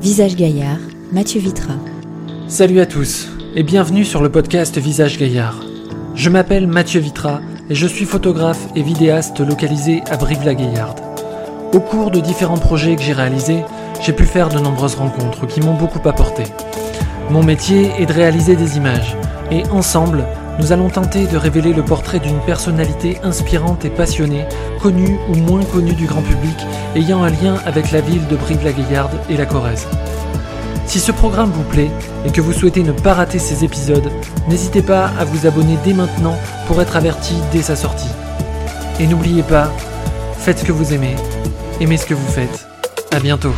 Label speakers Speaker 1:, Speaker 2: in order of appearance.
Speaker 1: Visage Gaillard, Mathieu Vitra.
Speaker 2: Salut à tous et bienvenue sur le podcast Visage Gaillard. Je m'appelle Mathieu Vitra et je suis photographe et vidéaste localisé à Brive-la-Gaillarde. Au cours de différents projets que j'ai réalisés, j'ai pu faire de nombreuses rencontres qui m'ont beaucoup apporté. Mon métier est de réaliser des images et ensemble, nous allons tenter de révéler le portrait d'une personnalité inspirante et passionnée, connue ou moins connue du grand public, ayant un lien avec la ville de Brive-la-Gaillarde et la Corrèze. Si ce programme vous plaît et que vous souhaitez ne pas rater ces épisodes, n'hésitez pas à vous abonner dès maintenant pour être averti dès sa sortie. Et n'oubliez pas, faites ce que vous aimez, aimez ce que vous faites. À bientôt.